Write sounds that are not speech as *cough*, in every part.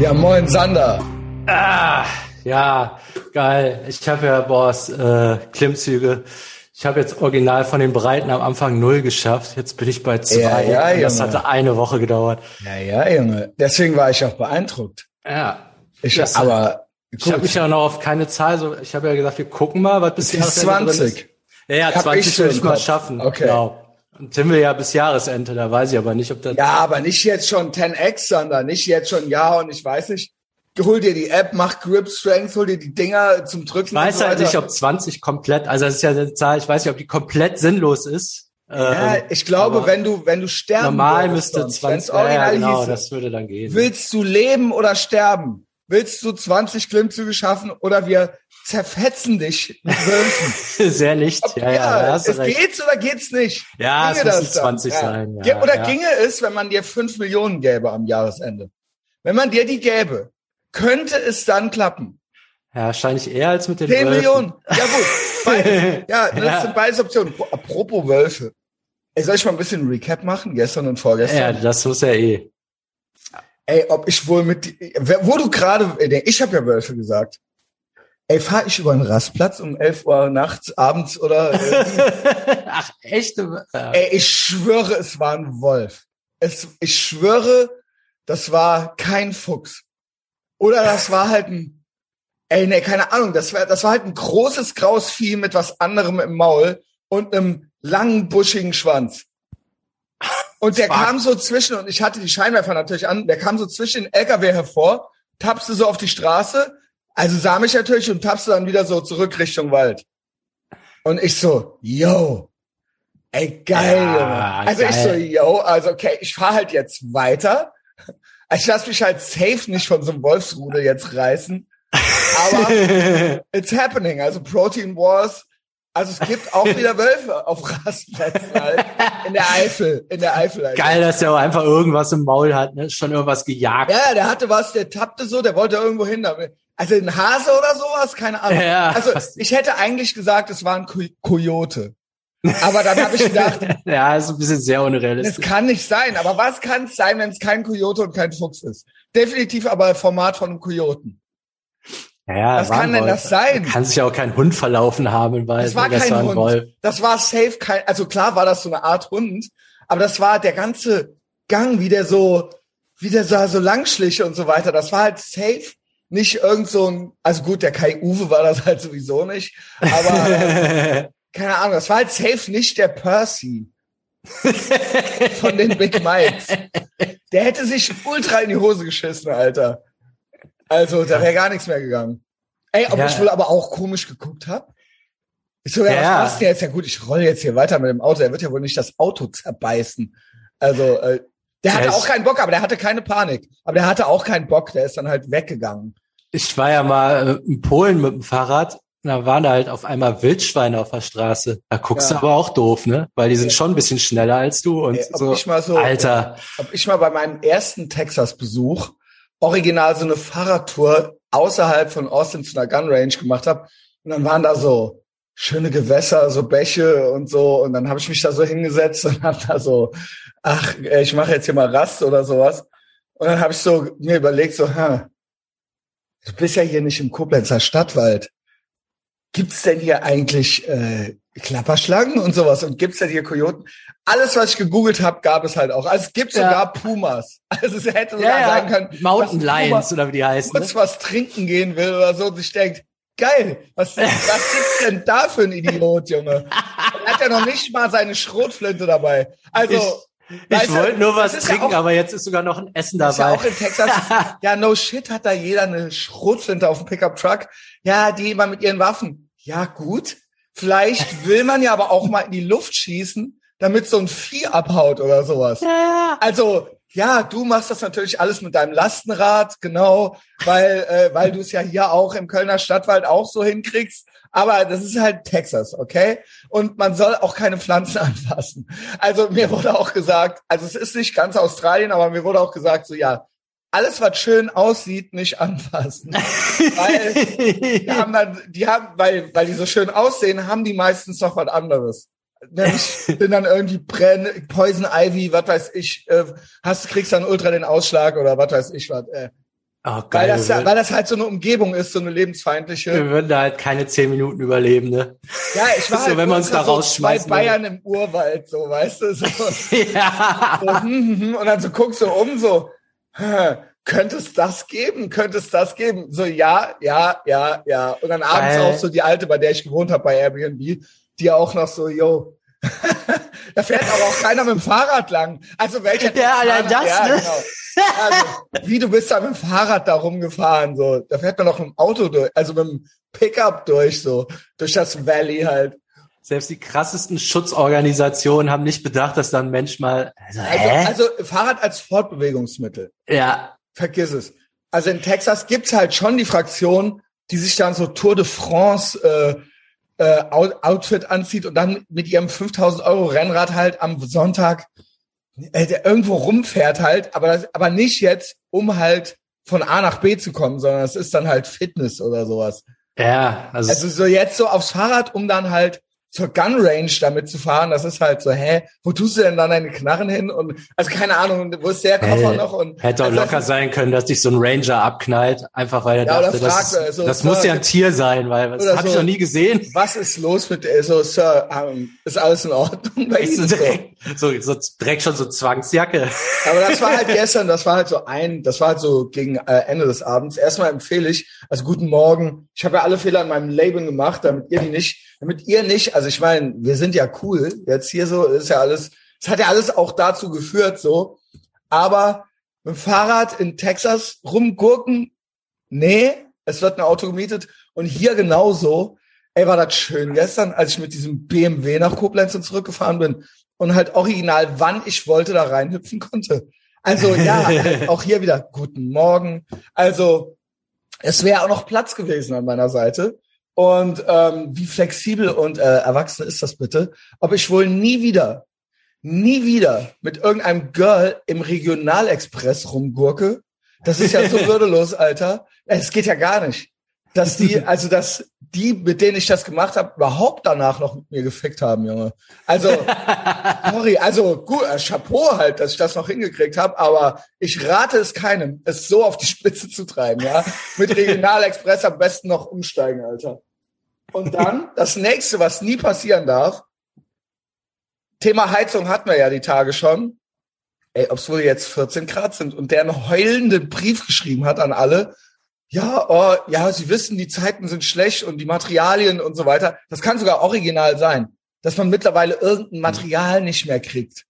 Ja, moin Sander. Ah, ja, geil. Ich habe ja, Boss, äh, Klimmzüge. Ich habe jetzt original von den Breiten am Anfang null geschafft. Jetzt bin ich bei zwei. Ja, ja, das hatte eine Woche gedauert. Ja, ja, Junge. Deswegen war ich auch beeindruckt. Ja. Ich, das, aber gut. ich habe mich ja noch auf keine Zahl so. Ich habe ja gesagt, wir gucken mal, was bis Jahresende 20. Ja, ja, 20 will ich mal schaffen. Okay. Genau. Tim will ja bis Jahresende, da weiß ich aber nicht, ob das. Ja, aber nicht jetzt schon 10x, sondern nicht jetzt schon, ja, und ich weiß nicht. Hol dir die App, mach Grip Strength, hol dir die Dinger zum Drücken. Ich weiß so halt nicht, ob 20 komplett, also das ist ja eine Zahl, ich weiß nicht, ob die komplett sinnlos ist. Ja, ähm, ich glaube, wenn du, wenn du sterben Normal müsste 20, ja, ja, genau, hieße, das würde dann gehen. Willst du leben oder sterben? Willst du 20 Klimmzüge schaffen oder wir zerfetzen dich mit Wölfen? *laughs* Sehr nicht. Ob, ja, ja, ja es recht. geht's oder geht's nicht? Ja, ginge es müssen 20 ja. sein. Ja, oder ja. ginge es, wenn man dir 5 Millionen gäbe am Jahresende? Wenn man dir die gäbe, könnte es dann klappen? Ja, wahrscheinlich eher als mit den 10 Wölfen. Millionen. Ja gut. *laughs* Beides. Ja, das sind beides Optionen. Apropos Wölfe. Ey, soll ich mal ein bisschen Recap machen? Gestern und vorgestern? Ja, das muss ja eh. Ey, ob ich wohl mit, wo du gerade, ich habe ja Wölfe gesagt. Ey, fahr ich über einen Rastplatz um 11 Uhr nachts, abends oder? *laughs* Ach, echt? Ey, ich schwöre, es war ein Wolf. Es, ich schwöre, das war kein Fuchs. Oder das war halt ein, ey, nee, keine Ahnung, das war, das war halt ein großes graues Vieh mit was anderem im Maul und einem langen, buschigen Schwanz. Und der Fuck. kam so zwischen, und ich hatte die Scheinwerfer natürlich an, der kam so zwischen den LKW hervor, tapste so auf die Straße, also sah mich natürlich und tapste dann wieder so zurück Richtung Wald. Und ich so, yo, ey, geil, ja, Junge. Also geil. ich so, yo, also okay, ich fahr halt jetzt weiter. Ich lasse mich halt safe nicht von so einem Wolfsrudel jetzt reißen. Aber *laughs* it's happening. Also Protein Wars also es gibt auch wieder Wölfe auf Rastplätzen halt. In der Eifel. In der Eifel. Halt. Geil, dass der auch einfach irgendwas im Maul hat, ne? Schon irgendwas gejagt. Ja, der hatte was, der tappte so, der wollte irgendwo hin. Also ein Hase oder sowas, keine Ahnung. Ja, also ich hätte eigentlich gesagt, es war ein Kojote. Aber dann habe ich gedacht, *laughs* ja, ist ein bisschen sehr unrealistisch. Es kann nicht sein, aber was kann es sein, wenn es kein Kojote und kein Fuchs ist? Definitiv aber Format von einem Kojoten. Ja, Was kann denn das sein? Kann sich ja auch kein Hund verlaufen haben, weil das war kein das war Hund. Wolf. Das war safe kein, also klar war das so eine Art Hund, aber das war der ganze Gang, wie der so, wie der so, so lang schlich und so weiter. Das war halt safe nicht irgend so ein, also gut, der Kai Uwe war das halt sowieso nicht, aber äh, *laughs* keine Ahnung, das war halt safe nicht der Percy von den Big Mikes. Der hätte sich ultra in die Hose geschissen, Alter. Also, da wäre gar nichts mehr gegangen. Ey, ob ja. ich wohl aber auch komisch geguckt habe. Ich so, ja, ja. was machst du jetzt? Ja gut, ich rolle jetzt hier weiter mit dem Auto. Er wird ja wohl nicht das Auto zerbeißen. Also, äh, der hatte ja, auch keinen Bock, aber der hatte keine Panik. Aber der hatte auch keinen Bock, der ist dann halt weggegangen. Ich war ja mal äh, in Polen mit dem Fahrrad. Da waren da halt auf einmal Wildschweine auf der Straße. Da guckst ja. du aber auch doof, ne? Weil die sind schon ein bisschen schneller als du und Ey, so. So. Alter. Ob ich mal bei meinem ersten Texas-Besuch original so eine Fahrradtour außerhalb von Austin zu einer Gun Range gemacht habe. Und dann waren da so schöne Gewässer, so Bäche und so. Und dann habe ich mich da so hingesetzt und habe da so, ach, ich mache jetzt hier mal Rast oder sowas. Und dann habe ich so mir überlegt, so, ha, du bist ja hier nicht im Koblenzer Stadtwald. Gibt's denn hier eigentlich äh, Klapperschlangen und sowas und gibt's denn hier Kojoten? Alles, was ich gegoogelt habe, gab es halt auch. Also es gibt sogar ja. Pumas. *laughs* Also es hätte sogar ja, sein können, Mountain Lions oder wie die heißen. Kurz ne? was trinken gehen will oder so und sich denkt, geil, was, *laughs* was gibt's denn da für ein Idiot, Junge? Er *laughs* hat ja noch nicht mal seine Schrotflinte dabei. Also ich, ich wollte nur was trinken, ja auch, aber jetzt ist sogar noch ein Essen dabei. Ist ja auch in Texas. ja, no shit hat da jeder eine Schrotflinte auf dem Pickup Truck. Ja, die immer mit ihren Waffen. Ja, gut. Vielleicht will man ja aber auch mal in die Luft schießen, damit so ein Vieh abhaut oder sowas. Ja. Also, ja, du machst das natürlich alles mit deinem Lastenrad, genau, weil, äh, weil du es ja hier auch im Kölner Stadtwald auch so hinkriegst. Aber das ist halt Texas, okay? Und man soll auch keine Pflanzen *laughs* anfassen. Also mir wurde auch gesagt, also es ist nicht ganz Australien, aber mir wurde auch gesagt, so ja, alles, was schön aussieht, nicht anfassen. weil die haben dann, die haben, weil, weil die so schön aussehen, haben die meistens noch was anderes. Nämlich *laughs* sind dann irgendwie Brenn, Poison Ivy, was weiß ich, äh, hast, kriegst dann ultra den Ausschlag oder was weiß ich was. Äh. Oh, geil, weil, das, weil das halt so eine Umgebung ist, so eine lebensfeindliche. Wir würden da halt keine zehn Minuten überleben, ne? Ja, ich war *laughs* so, halt wenn wir uns da rausschmeißen. Bei Bayern im Urwald, so, weißt du? So, *laughs* ja. So, hm, hm, hm, und dann so guckst du um, so, könnte es das geben? Könnte es das geben? So, ja, ja, ja, ja. Und dann abends Geil. auch so die alte, bei der ich gewohnt habe, bei Airbnb, die auch noch so, yo, *laughs* da fährt aber auch keiner mit dem Fahrrad lang. Also welcher Ja, allein das, ja, ne? Genau. Also, wie du bist da mit dem Fahrrad da rumgefahren, so. Da fährt man noch mit dem Auto durch, also mit dem Pickup durch, so. Durch das Valley halt. Selbst die krassesten Schutzorganisationen haben nicht bedacht, dass da ein Mensch mal. Also, also, also Fahrrad als Fortbewegungsmittel. Ja. Vergiss es. Also in Texas gibt's halt schon die Fraktion, die sich dann so Tour de France äh, äh, Outfit anzieht und dann mit ihrem 5000 Euro Rennrad halt am Sonntag äh, irgendwo rumfährt halt, aber, das, aber nicht jetzt, um halt von A nach B zu kommen, sondern es ist dann halt Fitness oder sowas. Ja, also, also so jetzt so aufs Fahrrad, um dann halt zur Gun Range damit zu fahren, das ist halt so, hä, wo tust du denn dann deine Knarren hin? Und also keine Ahnung, wo ist der Koffer hey, noch? Und hätte auch also, locker sein können, dass dich so ein Ranger abknallt, einfach weil er ja, dachte, fragt, das, ist, so, das muss ja ein Tier sein, weil das habe so, ich noch nie gesehen. Was ist los mit der, so, Sir, um, ist alles in Ordnung bei Ihnen? So, so, so direkt schon so Zwangsjacke. Aber das war halt gestern, das war halt so ein, das war halt so gegen äh, Ende des Abends. Erstmal empfehle ich, also guten Morgen. Ich habe ja alle Fehler in meinem Leben gemacht, damit ihr die nicht, damit ihr nicht, also ich meine, wir sind ja cool. Jetzt hier so ist ja alles, es hat ja alles auch dazu geführt, so. Aber mit dem Fahrrad in Texas rumgurken, nee, es wird ein Auto gemietet. Und hier genauso. Ey, war das schön gestern, als ich mit diesem BMW nach Koblenz und zurückgefahren bin und halt original, wann ich wollte, da reinhüpfen konnte. Also ja, *laughs* auch hier wieder guten Morgen. Also es wäre auch noch Platz gewesen an meiner Seite. Und ähm, wie flexibel und äh, erwachsen ist das bitte? Ob ich wohl nie wieder, nie wieder mit irgendeinem Girl im Regionalexpress rumgurke? Das ist ja so *laughs* würdelos, Alter. Es geht ja gar nicht. Dass die, *laughs* also dass die, mit denen ich das gemacht habe, überhaupt danach noch mit mir gefickt haben, Junge. Also, *laughs* sorry, also gut, äh, Chapeau halt, dass ich das noch hingekriegt habe, aber ich rate es keinem, es so auf die Spitze zu treiben, ja. Mit Regionalexpress am besten noch umsteigen, Alter. Und dann, das nächste, was nie passieren darf, Thema Heizung hatten wir ja die Tage schon. Ey, ob es wohl jetzt 14 Grad sind und der einen heulenden Brief geschrieben hat an alle, ja, oh, ja, Sie wissen, die Zeiten sind schlecht und die Materialien und so weiter. Das kann sogar original sein, dass man mittlerweile irgendein Material nicht mehr kriegt.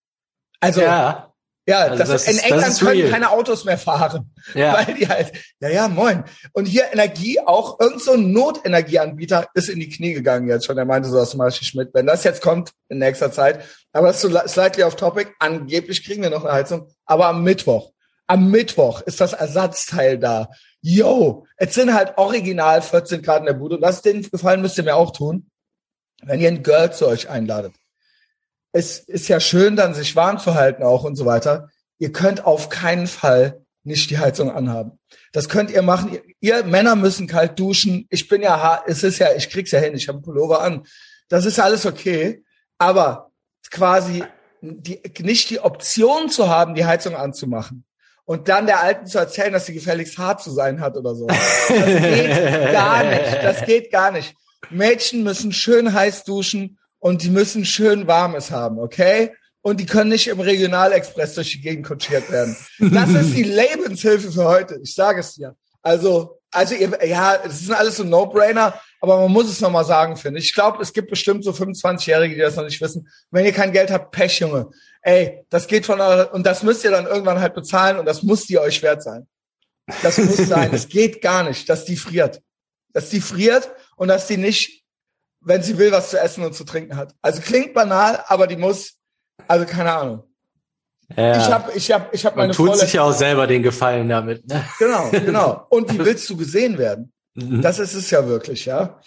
Also, ja. Ja, also das, das in England können real. keine Autos mehr fahren. Ja. *laughs* Weil die halt, ja, ja, moin. Und hier Energie, auch irgend so ein Notenergieanbieter ist in die Knie gegangen jetzt schon. Er meinte so, das mache ich mit. Wenn das jetzt kommt in nächster Zeit, aber das ist so slightly off topic. Angeblich kriegen wir noch eine Heizung. Aber am Mittwoch, am Mittwoch ist das Ersatzteil da yo, es sind halt original 14 Grad in der Bude. Und das den Gefallen müsst ihr mir auch tun, wenn ihr ein Girl zu euch einladet. Es ist ja schön, dann sich warm zu halten auch und so weiter. Ihr könnt auf keinen Fall nicht die Heizung anhaben. Das könnt ihr machen. Ihr, ihr Männer müssen kalt duschen. Ich bin ja, es ist ja, ich krieg's ja hin. Ich habe Pullover an. Das ist alles okay. Aber quasi die, nicht die Option zu haben, die Heizung anzumachen und dann der Alten zu erzählen, dass sie gefälligst hart zu sein hat oder so. Das geht *laughs* gar nicht. Das geht gar nicht. Mädchen müssen schön heiß duschen und die müssen schön warmes haben, okay? Und die können nicht im Regionalexpress durch die Gegend kutschiert werden. Das ist die Lebenshilfe für heute. Ich sage es dir. Also, also ihr, ja, es sind alles so No-Brainer, aber man muss es nochmal sagen, finde ich. Ich glaube, es gibt bestimmt so 25-Jährige, die das noch nicht wissen. Wenn ihr kein Geld habt, Pech, Junge ey, das geht von eurer, und das müsst ihr dann irgendwann halt bezahlen und das muss die euch wert sein. Das muss sein. Es geht gar nicht, dass die friert. Dass die friert und dass die nicht, wenn sie will, was zu essen und zu trinken hat. Also klingt banal, aber die muss, also keine Ahnung. Ja. Ich habe, ich habe, ich habe meine. Man tut sich ja auch selber den Gefallen damit. Ne? Genau, genau. Und wie *laughs* willst du gesehen werden? Mhm. Das ist es ja wirklich, ja.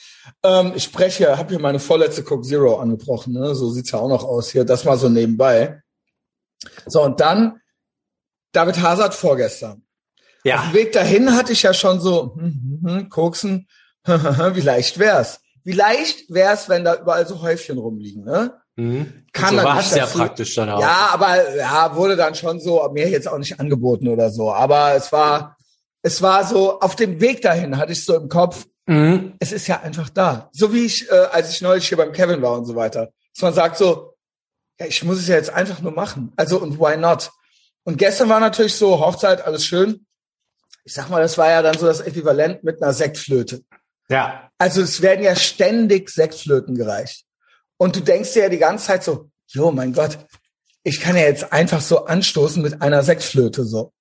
Ähm, ich spreche, habe hier meine vorletzte Coke Zero angebrochen, ne? So sieht's ja auch noch aus hier. Das mal so nebenbei. So, und dann David Hazard vorgestern. Ja. Auf dem Weg dahin hatte ich ja schon so, hm, hm, hm, koksen, *laughs* wie leicht wär's? Wie leicht wär's, wenn da überall so Häufchen rumliegen, ne? Mhm. Kann so war es ja praktisch dann auch. Ja, aber ja, wurde dann schon so, mir jetzt auch nicht angeboten oder so. Aber es war, es war so, auf dem Weg dahin hatte ich so im Kopf, mhm. es ist ja einfach da. So wie ich, äh, als ich neulich hier beim Kevin war und so weiter. Dass man sagt so, ja, ich muss es ja jetzt einfach nur machen. Also, und why not? Und gestern war natürlich so, Hochzeit, alles schön. Ich sag mal, das war ja dann so das Äquivalent mit einer Sektflöte. Ja. Also es werden ja ständig Sektflöten gereicht. Und du denkst dir ja die ganze Zeit so, jo, mein Gott, ich kann ja jetzt einfach so anstoßen mit einer Sektflöte so.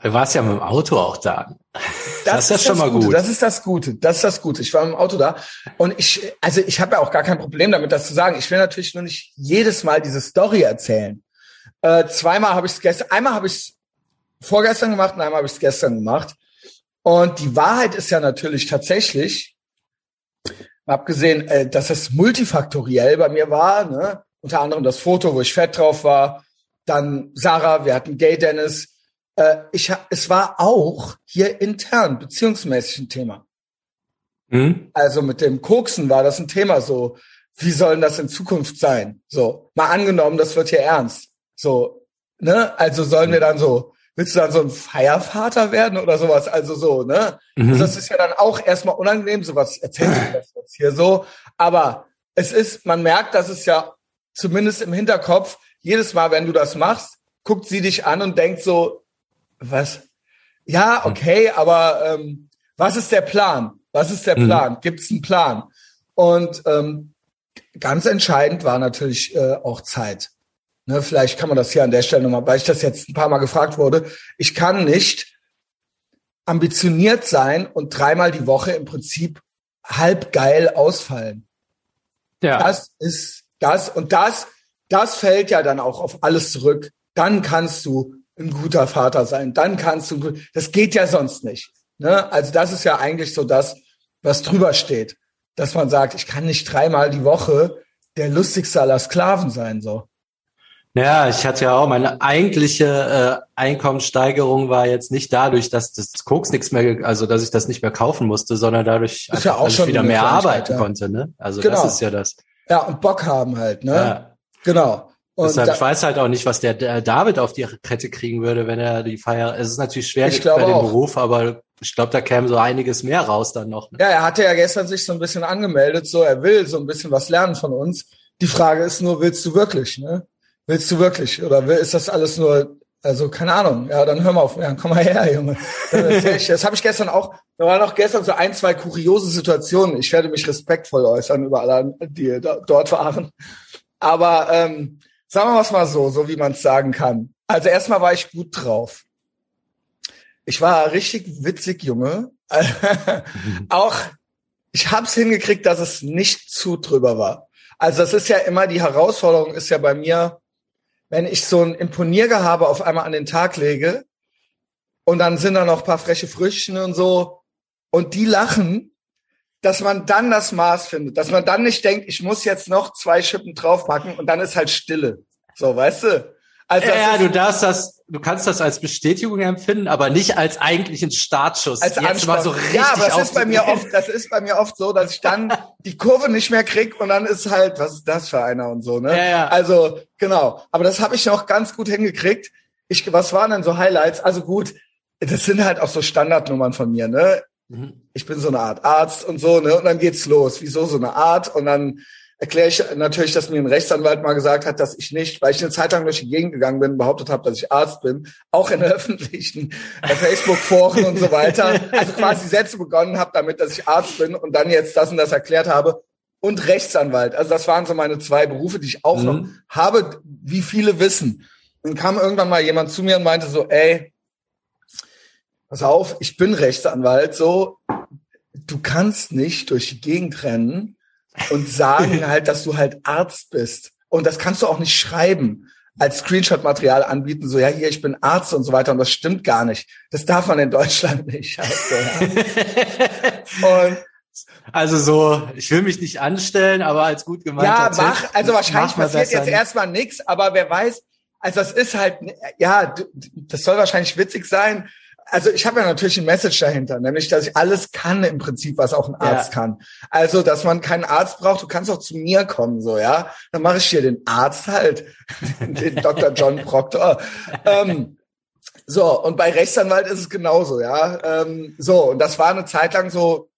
Du warst ja mit dem Auto auch da. Das, das ist, ist schon das mal Gute. gut. Das ist das Gute. Das ist das Gute. Ich war mit dem Auto da und ich, also ich habe ja auch gar kein Problem damit, das zu sagen. Ich will natürlich nur nicht jedes Mal diese Story erzählen. Äh, zweimal habe ich es gestern, einmal habe ich es vorgestern gemacht und einmal habe ich es gestern gemacht. Und die Wahrheit ist ja natürlich tatsächlich, abgesehen, äh, dass es multifaktoriell bei mir war, ne? unter anderem das Foto, wo ich fett drauf war, dann Sarah, wir hatten Gay Dennis, äh, ich, es war auch hier intern beziehungsmäßig ein Thema. Mhm. Also mit dem Koksen war das ein Thema so. Wie sollen das in Zukunft sein? So, mal angenommen, das wird hier ernst. So, ne? Also sollen wir dann so, willst du dann so ein Feiervater werden oder sowas? Also so, ne? Mhm. Also das ist ja dann auch erstmal unangenehm, sowas erzählst du das jetzt hier so. Aber es ist, man merkt, dass es ja zumindest im Hinterkopf, jedes Mal, wenn du das machst, guckt sie dich an und denkt so, was? Ja, okay, aber ähm, was ist der Plan? Was ist der mhm. Plan? Mhm. Gibt es einen Plan? Und ähm, ganz entscheidend war natürlich äh, auch Zeit. Ne, vielleicht kann man das hier an der Stelle nochmal, weil ich das jetzt ein paar Mal gefragt wurde. Ich kann nicht ambitioniert sein und dreimal die Woche im Prinzip halb geil ausfallen. Ja. Das ist das und das, das fällt ja dann auch auf alles zurück. Dann kannst du ein guter Vater sein. Dann kannst du, das geht ja sonst nicht. Ne? Also das ist ja eigentlich so das, was drüber steht, dass man sagt, ich kann nicht dreimal die Woche der lustigste aller Sklaven sein, so. Ja, ich hatte ja auch meine eigentliche äh, Einkommenssteigerung war jetzt nicht dadurch, dass das Koks nichts mehr, also dass ich das nicht mehr kaufen musste, sondern dadurch, ja auch dass ich wieder mehr arbeiten ja. konnte. Ne? Also genau. das ist ja das. Ja, und Bock haben halt, ne? Ja. Genau. Und Deshalb, ich weiß halt auch nicht, was der, der David auf die Kette kriegen würde, wenn er die Feier. Es ist natürlich schwer ich bei dem auch. Beruf, aber ich glaube, da käme so einiges mehr raus dann noch. Ne? Ja, er hatte ja gestern sich so ein bisschen angemeldet, so er will so ein bisschen was lernen von uns. Die Frage ist nur, willst du wirklich, ne? Willst du wirklich? Oder ist das alles nur, also keine Ahnung, ja, dann hör mal auf, ja, komm mal her, Junge. Das habe ich gestern auch, da waren auch gestern so ein, zwei kuriose Situationen. Ich werde mich respektvoll äußern über alle, die da, dort waren. Aber ähm, Sagen wir es mal so, so wie man es sagen kann. Also erstmal war ich gut drauf. Ich war richtig witzig, Junge. *laughs* Auch ich habe es hingekriegt, dass es nicht zu drüber war. Also das ist ja immer die Herausforderung, ist ja bei mir, wenn ich so ein Imponiergehabe auf einmal an den Tag lege und dann sind da noch paar freche Früchtchen und so und die lachen, dass man dann das Maß findet, dass man dann nicht denkt, ich muss jetzt noch zwei Schippen draufpacken und dann ist halt Stille. So, weißt du? Also ja, du darfst das, du kannst das als Bestätigung empfinden, aber nicht als eigentlichen Startschuss. Als Jetzt mal so richtig ja, aber das ist bei mir oft, das ist bei mir oft so, dass ich dann *laughs* die Kurve nicht mehr krieg und dann ist halt, was ist das für einer und so, ne? Ja, ja. Also genau. Aber das habe ich noch ganz gut hingekriegt. Ich, was waren denn so Highlights? Also gut, das sind halt auch so Standardnummern von mir, ne? Mhm. Ich bin so eine Art Arzt und so, ne? Und dann geht's los. Wieso so eine Art? Und dann erkläre ich natürlich, dass mir ein Rechtsanwalt mal gesagt hat, dass ich nicht, weil ich eine Zeit lang durch die Gegend gegangen bin, behauptet habe, dass ich Arzt bin, auch in *laughs* öffentlichen Facebook-Foren und so weiter, also quasi Sätze begonnen habe damit, dass ich Arzt bin und dann jetzt das und das erklärt habe und Rechtsanwalt. Also das waren so meine zwei Berufe, die ich auch mhm. noch habe, wie viele wissen. Dann kam irgendwann mal jemand zu mir und meinte so, ey, pass auf, ich bin Rechtsanwalt, so, du kannst nicht durch die Gegend rennen und sagen *laughs* halt, dass du halt Arzt bist. Und das kannst du auch nicht schreiben als Screenshot-Material anbieten, so ja, hier, ich bin Arzt und so weiter. Und das stimmt gar nicht. Das darf man in Deutschland *laughs* nicht. Also, ja. *laughs* und also so, ich will mich nicht anstellen, aber als gut gemeint. Ja, mach, also wahrscheinlich mach passiert jetzt erstmal nichts, aber wer weiß, also das ist halt, ja, das soll wahrscheinlich witzig sein, also ich habe ja natürlich ein Message dahinter, nämlich, dass ich alles kann im Prinzip, was auch ein Arzt ja. kann. Also, dass man keinen Arzt braucht, du kannst auch zu mir kommen, so, ja. Dann mache ich hier den Arzt halt, *laughs* den Dr. John Proctor. Ähm, So, und bei Rechtsanwalt ist es genauso, ja. Ähm, so, und das war eine Zeit lang so,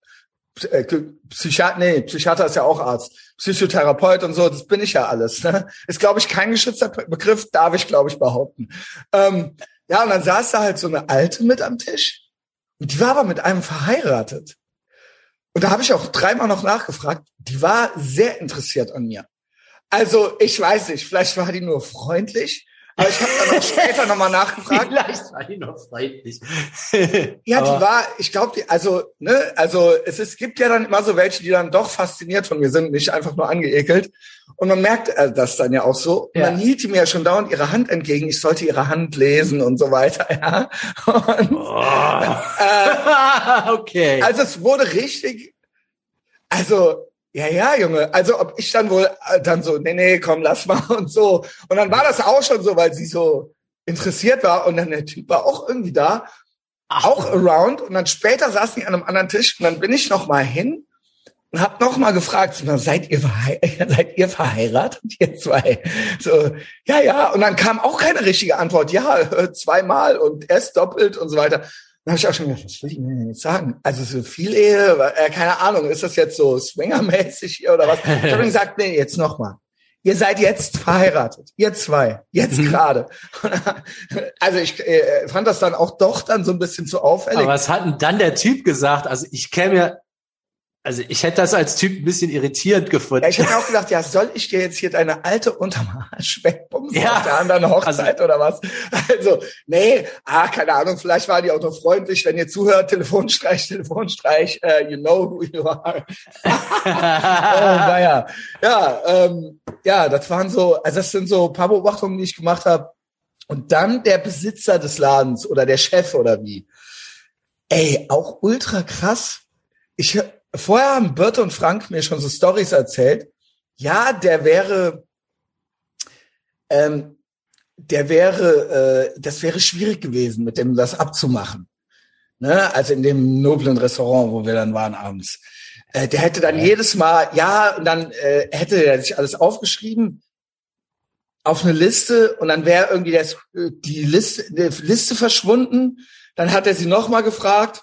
äh, Psychiater, nee, Psychiater ist ja auch Arzt, Psychotherapeut und so, das bin ich ja alles. Ne? Ist, glaube ich, kein geschützter Begriff, darf ich, glaube ich, behaupten. Ähm, ja, und dann saß da halt so eine Alte mit am Tisch. Und die war aber mit einem verheiratet. Und da habe ich auch dreimal noch nachgefragt. Die war sehr interessiert an mir. Also ich weiß nicht, vielleicht war die nur freundlich, aber ich habe dann auch *laughs* später nochmal nachgefragt. Vielleicht war die noch freundlich. ja, aber die war, ich glaube, also, ne, also es, es gibt ja dann immer so welche, die dann doch fasziniert von mir sind, nicht einfach nur angeekelt. Und man merkt äh, das dann ja auch so. Ja. Man hielt mir ja schon dauernd ihre Hand entgegen. Ich sollte ihre Hand lesen und so weiter. Ja. Und, oh. äh, *laughs* okay. Also es wurde richtig, also ja, ja, Junge. Also ob ich dann wohl äh, dann so, nee, nee, komm, lass mal *laughs* und so. Und dann war das auch schon so, weil sie so interessiert war und dann der Typ war auch irgendwie da, Ach. auch around. Und dann später saßen die an einem anderen Tisch und dann bin ich noch mal hin und hab noch mal gefragt, so, seid ihr, *laughs* seid ihr verheiratet, ihr zwei? So, ja, ja. Und dann kam auch keine richtige Antwort. Ja, *laughs* zweimal und erst doppelt und so weiter. Dann habe ich auch schon gedacht, was will ich denn jetzt sagen? Also so viel Ehe, äh, keine Ahnung, ist das jetzt so swingermäßig hier oder was? Ich habe gesagt, nee, jetzt nochmal. Ihr seid jetzt verheiratet, ihr zwei, jetzt mhm. gerade. *laughs* also ich äh, fand das dann auch doch dann so ein bisschen zu auffällig. Aber was hat denn dann der Typ gesagt? Also ich käme also ich hätte das als Typ ein bisschen irritierend gefunden. Ja, ich hätte auch gedacht, ja, soll ich dir jetzt hier deine alte Untermarsch wegbumsen ja. auf der anderen Hochzeit also, oder was? Also, nee, ah, keine Ahnung, vielleicht war die auch noch freundlich, wenn ihr zuhört, Telefonstreich, Telefonstreich, uh, you know who you are. *laughs* oh, naja. Ja, ähm, ja, das waren so, also das sind so paar Beobachtungen, die ich gemacht habe. Und dann der Besitzer des Ladens oder der Chef oder wie. Ey, auch ultra krass. Ich vorher haben Bert und Frank mir schon so Stories erzählt. Ja, der wäre, ähm, der wäre, äh, das wäre schwierig gewesen, mit dem das abzumachen. Ne? Also in dem noblen Restaurant, wo wir dann waren abends. Äh, der hätte dann ja. jedes Mal, ja, und dann äh, hätte er sich alles aufgeschrieben auf eine Liste und dann wäre irgendwie das, äh, die Liste, die Liste verschwunden. Dann hat er sie nochmal gefragt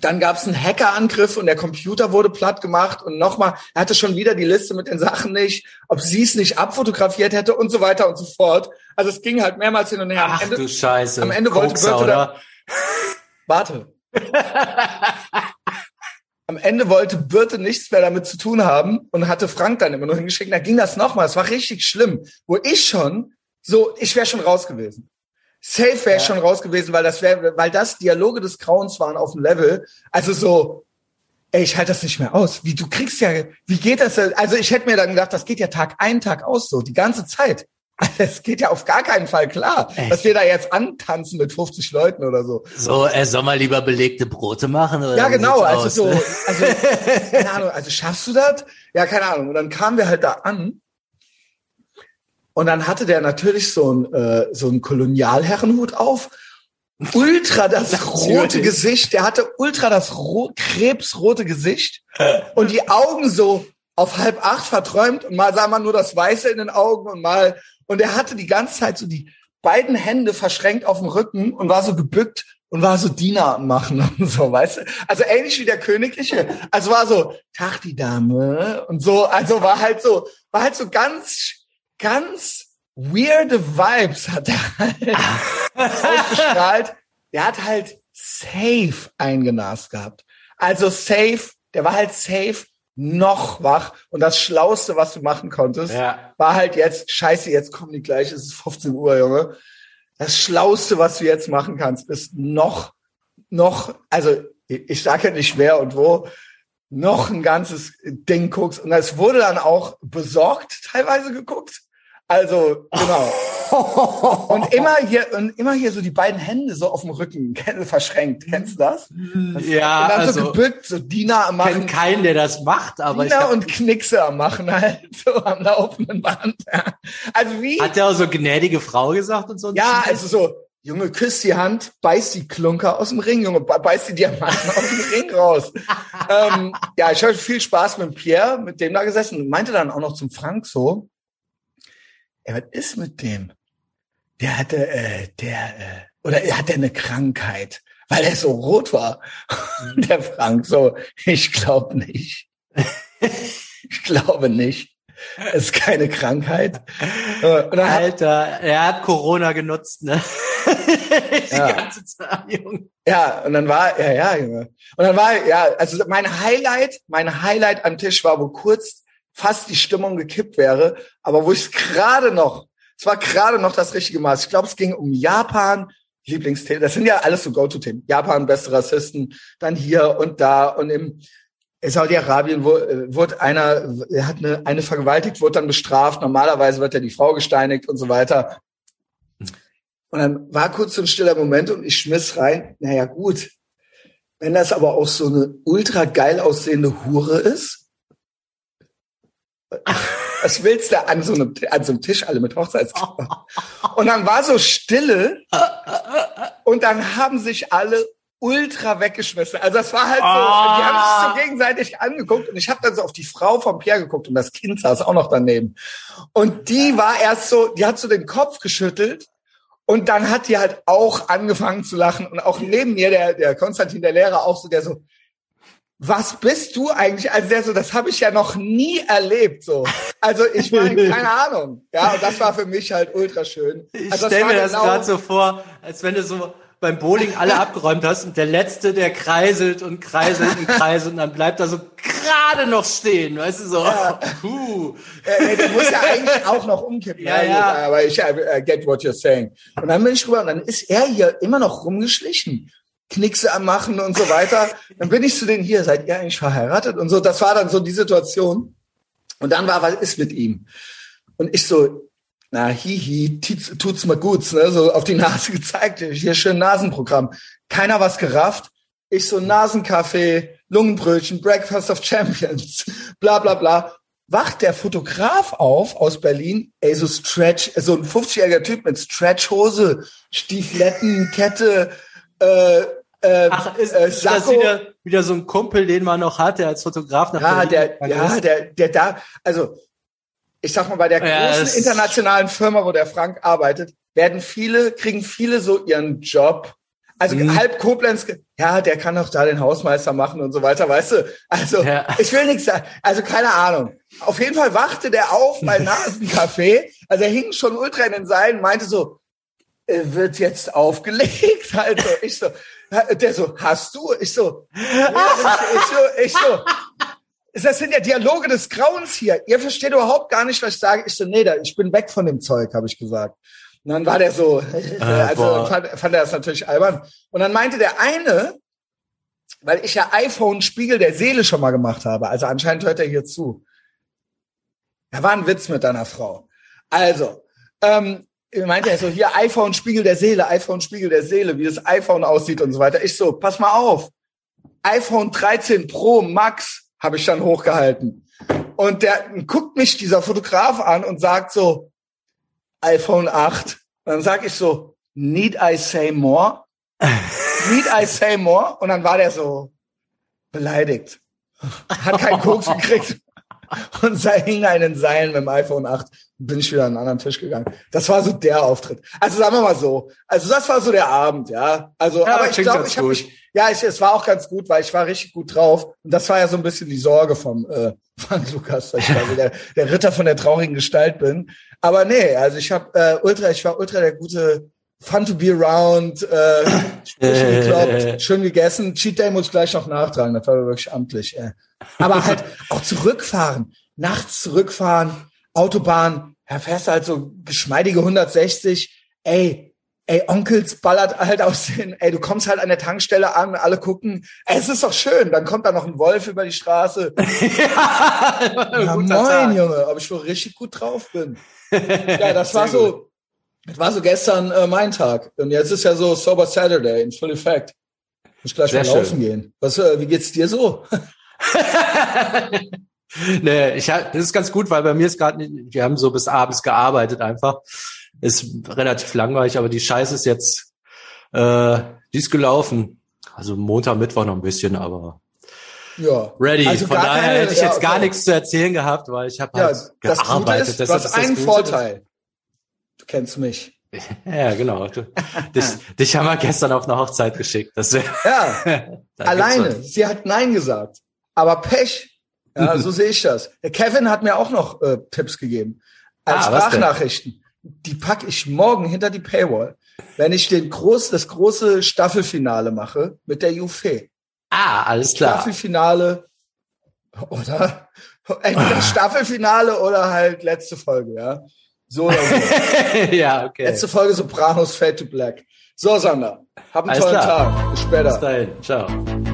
dann gab es einen Hackerangriff und der Computer wurde platt gemacht und nochmal, er hatte schon wieder die Liste mit den Sachen nicht, ob sie es nicht abfotografiert hätte und so weiter und so fort. Also es ging halt mehrmals hin und her. Ach Ende, du Scheiße. Am Ende wollte Birte dann, *laughs* Warte. Am Ende wollte Birte nichts mehr damit zu tun haben und hatte Frank dann immer nur hingeschickt. Da ging das nochmal. Es war richtig schlimm. Wo ich schon so, ich wäre schon raus gewesen. Safe wäre ja. schon raus gewesen, weil das wäre, weil das Dialoge des Grauens waren auf dem Level. Also so, ey, ich halte das nicht mehr aus. Wie du kriegst ja, wie geht das? Also ich hätte mir dann gedacht, das geht ja Tag ein, Tag aus, so die ganze Zeit. *laughs* Es geht ja auf gar keinen Fall klar, Echt? dass wir da jetzt antanzen mit 50 Leuten oder so. So, er soll mal lieber belegte Brote machen oder? Ja, genau. Also aus? so, *laughs* also keine Ahnung. Also schaffst du das? Ja, keine Ahnung. Und dann kamen wir halt da an und dann hatte der natürlich so ein, äh, so ein Kolonialherrenhut auf. Ultra das *laughs* rote Gesicht. Der hatte ultra das ro krebsrote Gesicht. *laughs* Und die Augen so auf halb acht verträumt. Und mal sah man nur das Weiße in den Augen und mal, und er hatte die ganze Zeit so die beiden Hände verschränkt auf dem Rücken und war so gebückt und war so Diener machen *laughs* und so, weißt du? Also ähnlich wie der Königliche. Also war so, Tag die Dame und so, also war halt so, war halt so ganz ganz weirde Vibes hat er halt *laughs* ausgestrahlt. Der hat halt safe eingenast gehabt. Also safe, der war halt safe noch wach. Und das Schlauste, was du machen konntest, ja. war halt jetzt, scheiße, jetzt kommen die gleich, es ist 15 Uhr, Junge. Das Schlauste, was du jetzt machen kannst, ist noch, noch, also ich sage ja nicht wer und wo, noch ein ganzes Ding guckst. Und es wurde dann auch besorgt teilweise geguckt. Also, genau. *laughs* und immer hier, und immer hier so die beiden Hände so auf dem Rücken *laughs* verschränkt. Kennst du das? das ja. Und dann also, so gebückt, so Diener am machen. Ich keinen, der das macht, aber Diener und Knickse am machen halt, *laughs* so am laufenden Band. Also wie? Hat der auch so gnädige Frau gesagt und so? Ja, also so, Junge, küsst die Hand, beißt die Klunker aus dem Ring, Junge, beißt die Diamanten aus dem Ring raus. *laughs* ähm, ja, ich hatte viel Spaß mit Pierre, mit dem da gesessen und meinte dann auch noch zum Frank so, ey, was ist mit dem? Der hatte, äh, der, äh, oder hat er eine Krankheit? Weil er so rot war. *laughs* Der Frank so, ich glaube nicht. *laughs* ich glaube nicht. *laughs* Ist keine Krankheit. Alter, er hat Corona genutzt, ne? *laughs* Die ja. ganze Zeit, Junge. Ja, und dann war, ja, ja, Junge. Und dann war, ja, also mein Highlight, mein Highlight am Tisch war, wo kurz fast die Stimmung gekippt wäre, aber wo ich es gerade noch, es war gerade noch das richtige Maß. Ich glaube, es ging um Japan, Lieblingsthemen. Das sind ja alles so Go-To-Themen. Japan, beste Rassisten, dann hier und da und im Saudi-Arabien wurde einer, er hat eine, eine vergewaltigt, wurde dann bestraft. Normalerweise wird ja die Frau gesteinigt und so weiter. Und dann war kurz so ein stiller Moment und ich schmiss rein, naja gut, wenn das aber auch so eine ultra geil aussehende Hure ist, was willst du an so einem, an so einem Tisch alle mit Hochzeitskleidern? Und dann war so Stille und dann haben sich alle ultra weggeschmissen. Also das war halt so, oh. die haben sich so gegenseitig angeguckt und ich habe dann so auf die Frau von Pierre geguckt und das Kind saß auch noch daneben. Und die war erst so, die hat so den Kopf geschüttelt und dann hat die halt auch angefangen zu lachen und auch neben mir der, der Konstantin, der Lehrer, auch so, der so, was bist du eigentlich? Also der so, das habe ich ja noch nie erlebt. So, also ich meine, *laughs* keine Ahnung. Ja, und das war für mich halt ultra schön. Also, ich stelle mir das genau gerade so vor, als wenn du so beim Bowling alle abgeräumt hast und der letzte, der kreiselt und kreiselt und kreiselt und dann bleibt er so gerade noch stehen, weißt du so. Ja. Puh. Äh, der muss ja eigentlich auch noch umkippen. Ja, ja. Aber ich uh, get what you're saying. Und dann bin ich rüber und dann ist er hier immer noch rumgeschlichen. Knickse am machen und so weiter. Dann bin ich zu denen hier, seid ihr eigentlich verheiratet? Und so, das war dann so die Situation. Und dann war, was ist mit ihm? Und ich so, na, hihi, tut's mal gut, ne? so auf die Nase *laughs* gezeigt, hier schön Nasenprogramm. Keiner was gerafft. Ich so Nasenkaffee, Lungenbrötchen, Breakfast of Champions, *laughs* bla bla bla. Wacht der Fotograf auf aus Berlin, ey, so Stretch, so ein 50-jähriger Typ mit Stretchhose, Stiefletten, Kette, äh, äh, Ach, ist, äh, ist das wieder, wieder so ein Kumpel, den man noch hat, der als Fotograf nach Ja, der, ja, der, der da, also ich sag mal, bei der ja, großen internationalen Firma, wo der Frank arbeitet, werden viele, kriegen viele so ihren Job. Also mhm. halb Koblenz, ja, der kann doch da den Hausmeister machen und so weiter, weißt du? Also, ja. ich will nichts sagen. Also, keine Ahnung. Auf jeden Fall wachte der auf bei *laughs* Nasencafé. Also, er hing schon ultra in den Seilen, meinte so, wird jetzt aufgelegt. *laughs* Also, ich so, der so, hast du? Ich so, ich so, ich so, das sind ja Dialoge des Grauens hier. Ihr versteht überhaupt gar nicht, was ich sage. Ich so, nee, da, ich bin weg von dem Zeug, habe ich gesagt. Und dann war der so, *laughs* ah, also fand, fand er das natürlich albern. Und dann meinte der eine, weil ich ja iPhone Spiegel der Seele schon mal gemacht habe, also anscheinend hört er hier zu. Da war ein Witz mit deiner Frau. Also, ähm, meinte er so, hier iPhone Spiegel der Seele, iPhone Spiegel der Seele, wie das iPhone aussieht und so weiter. Ich so, pass mal auf. iPhone 13 Pro Max habe ich dann hochgehalten. Und der guckt mich dieser Fotograf an und sagt so, iPhone 8. Und dann sag ich so, need I say more? *laughs* need I say more? Und dann war der so beleidigt. Hat keinen Koks gekriegt und sei hing den Seilen mit dem iPhone 8 bin ich wieder an einen anderen Tisch gegangen. Das war so der Auftritt. Also sagen wir mal so. Also das war so der Abend, ja. Also, ja, aber ich glaube, ich habe mich, ja, ich, es war auch ganz gut, weil ich war richtig gut drauf. Und das war ja so ein bisschen die Sorge vom äh, *laughs* von Lukas, dass ich quasi der, der Ritter von der traurigen Gestalt bin. Aber nee, also ich habe äh, ultra, ich war ultra der gute Fun to be around, äh, *laughs* gekloppt, schön gegessen. Cheat Day muss ich gleich noch nachtragen, das war wirklich amtlich. Äh. Aber halt auch zurückfahren, nachts zurückfahren, Autobahn, da fährst halt so geschmeidige 160, ey, ey, Onkels ballert halt aus den, ey, du kommst halt an der Tankstelle an, alle gucken, ey, es ist doch schön, dann kommt da noch ein Wolf über die Straße. *laughs* ja, ja moin, Tag. Junge, ob ich wohl richtig gut drauf bin. *laughs* ja, das war so, das war so gestern äh, mein Tag. Und jetzt ist ja so Sober Saturday in full effect. Muss gleich Sehr mal laufen schön. gehen. Was, äh, wie geht's dir so? *laughs* nee, ich das ist ganz gut, weil bei mir ist gerade, wir haben so bis abends gearbeitet einfach. Ist relativ langweilig, aber die Scheiße ist jetzt, äh, die ist gelaufen. Also Montag, Mittwoch noch ein bisschen, aber ja. ready. Also Von daher keine, hätte ich jetzt ja, gar nichts zu erzählen gehabt, weil ich habe ja, halt gearbeitet. Das, Gute ist, das du hast einen Vorteil. Du kennst mich. *laughs* Ja, genau. Du, dich, dich haben wir gestern auf eine Hochzeit geschickt. Das wär, ja, *laughs* alleine. Sie hat Nein gesagt. Aber Pech. Ja, so sehe ich das. Der Kevin hat mir auch noch äh, Tipps gegeben. Als ah, Sprachnachrichten. Die packe ich morgen hinter die Paywall, wenn ich den groß, das große Staffelfinale mache mit der Jufe. Ah, alles klar. Staffelfinale oder entweder *laughs* Staffelfinale oder halt letzte Folge, ja. So oder so. *laughs* ja, okay. Letzte Folge Sopranos Fade to Black. So, Sander, hab einen Alles tollen klar. Tag. Bis später. Bis dahin. Ciao.